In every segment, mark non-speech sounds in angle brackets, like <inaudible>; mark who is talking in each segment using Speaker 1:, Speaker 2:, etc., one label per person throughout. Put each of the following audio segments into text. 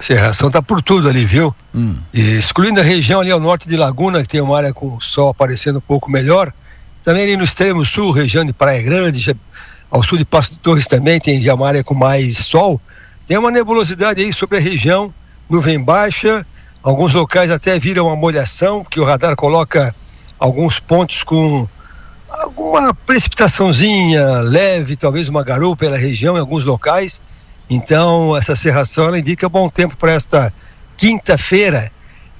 Speaker 1: Serração tá por tudo ali, viu? Hum. Excluindo a região ali ao norte de Laguna, que tem uma área com o sol aparecendo um pouco melhor. Também ali no extremo sul, região de Praia Grande, já, ao sul de Passo de Torres também tem já uma área com mais sol. Tem uma nebulosidade aí sobre a região, nuvem baixa, alguns locais até viram uma molhação, que o radar coloca alguns pontos com alguma precipitaçãozinha leve, talvez uma garoa pela região em alguns locais. Então, essa serração ela indica bom tempo para esta quinta-feira.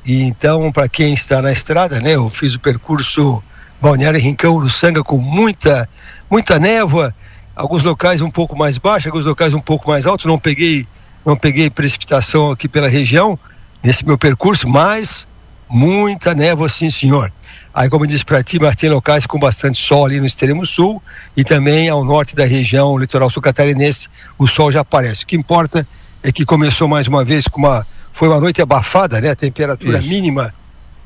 Speaker 1: E então, para quem está na estrada, né, eu fiz o percurso Balneário Rincão do Sanga com muita muita névoa, alguns locais um pouco mais baixos, alguns locais um pouco mais altos, não peguei não peguei precipitação aqui pela região nesse meu percurso, mas muita névoa sim, senhor. Aí, como eu disse para ti, mas tem locais com bastante sol ali no extremo sul e também ao norte da região, litoral sul catarinense, o sol já aparece. O que importa é que começou mais uma vez com uma. Foi uma noite abafada, né? A temperatura Isso. mínima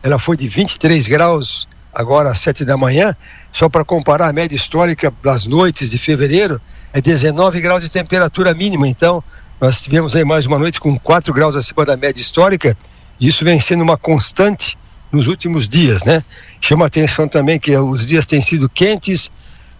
Speaker 1: ela foi de 23 graus agora às 7 da manhã. Só para comparar a média histórica das noites de fevereiro, é 19 graus de temperatura mínima. Então, nós tivemos aí mais uma noite com 4 graus acima da média histórica. Isso vem sendo uma constante nos últimos dias, né? Chama atenção também que os dias têm sido quentes,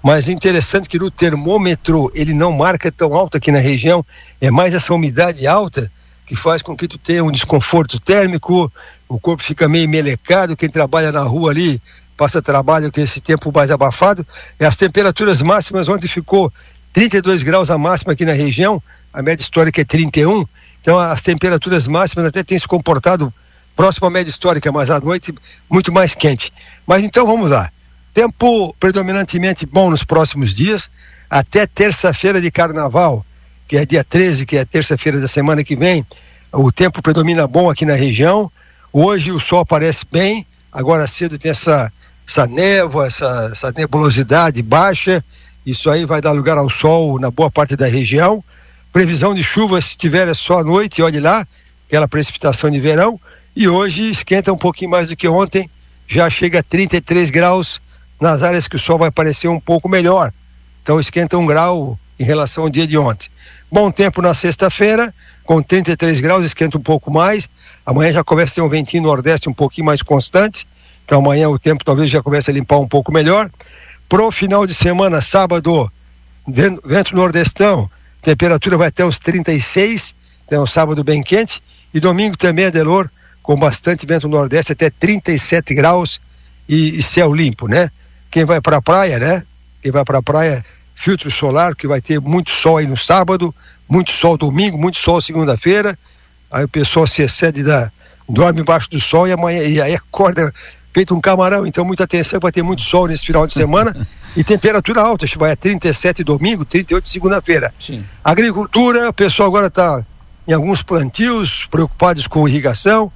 Speaker 1: mas interessante que no termômetro ele não marca tão alto aqui na região, é mais essa umidade alta que faz com que tu tenha um desconforto térmico, o corpo fica meio melecado, quem trabalha na rua ali passa trabalho com esse tempo mais abafado, e as temperaturas máximas ontem ficou 32 graus a máxima aqui na região, a média histórica é 31, então as temperaturas máximas até têm se comportado próximo à média histórica, mas à noite muito mais quente. Mas então vamos lá. Tempo predominantemente bom nos próximos dias, até terça-feira de carnaval, que é dia 13, que é terça-feira da semana que vem. O tempo predomina bom aqui na região. Hoje o sol aparece bem, agora cedo tem essa, essa névoa, essa, essa nebulosidade baixa. Isso aí vai dar lugar ao sol na boa parte da região. Previsão de chuva, se tiver, é só à noite, olhe lá, aquela precipitação de verão e hoje esquenta um pouquinho mais do que ontem, já chega a 33 graus nas áreas que o sol vai aparecer um pouco melhor. Então esquenta um grau em relação ao dia de ontem. Bom tempo na sexta-feira, com 33 graus, esquenta um pouco mais. Amanhã já começa a ter um ventinho nordeste um pouquinho mais constante. Então amanhã o tempo talvez já comece a limpar um pouco melhor. Pro final de semana, sábado, vento nordestão, temperatura vai até os 36, então sábado bem quente. E domingo também, Adelor, com bastante vento nordeste, até 37 graus e, e céu limpo, né? Quem vai para a praia, né? Quem vai para a praia, filtro solar, que vai ter muito sol aí no sábado, muito sol domingo, muito sol segunda-feira. Aí o pessoal se excede da. dorme embaixo do sol e amanhã e aí acorda feito um camarão. Então, muita atenção, vai ter muito sol nesse final de semana <laughs> e temperatura alta. Vai a 37 domingo, 38 segunda-feira. Agricultura, o pessoal agora está em alguns plantios, preocupados com irrigação.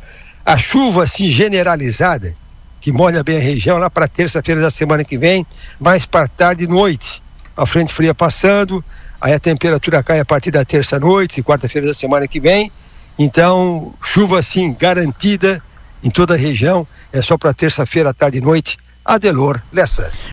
Speaker 1: A chuva assim generalizada, que molha bem a região, lá para terça-feira da semana que vem, mais para tarde e noite. A frente fria passando, aí a temperatura cai a partir da terça-noite, quarta-feira da semana que vem. Então, chuva assim garantida em toda a região, é só para terça-feira, tarde e noite. Adelor Lessa.